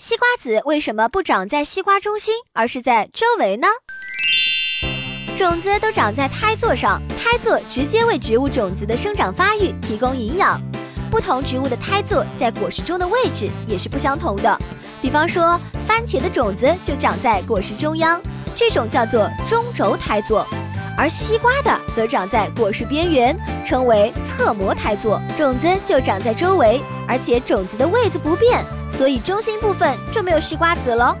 西瓜籽为什么不长在西瓜中心，而是在周围呢？种子都长在胎座上，胎座直接为植物种子的生长发育提供营养。不同植物的胎座在果实中的位置也是不相同的。比方说，番茄的种子就长在果实中央，这种叫做中轴胎座；而西瓜的则长在果实边缘，称为侧膜胎座。种子就长在周围，而且种子的位置不变，所以中心部分就没有西瓜籽了。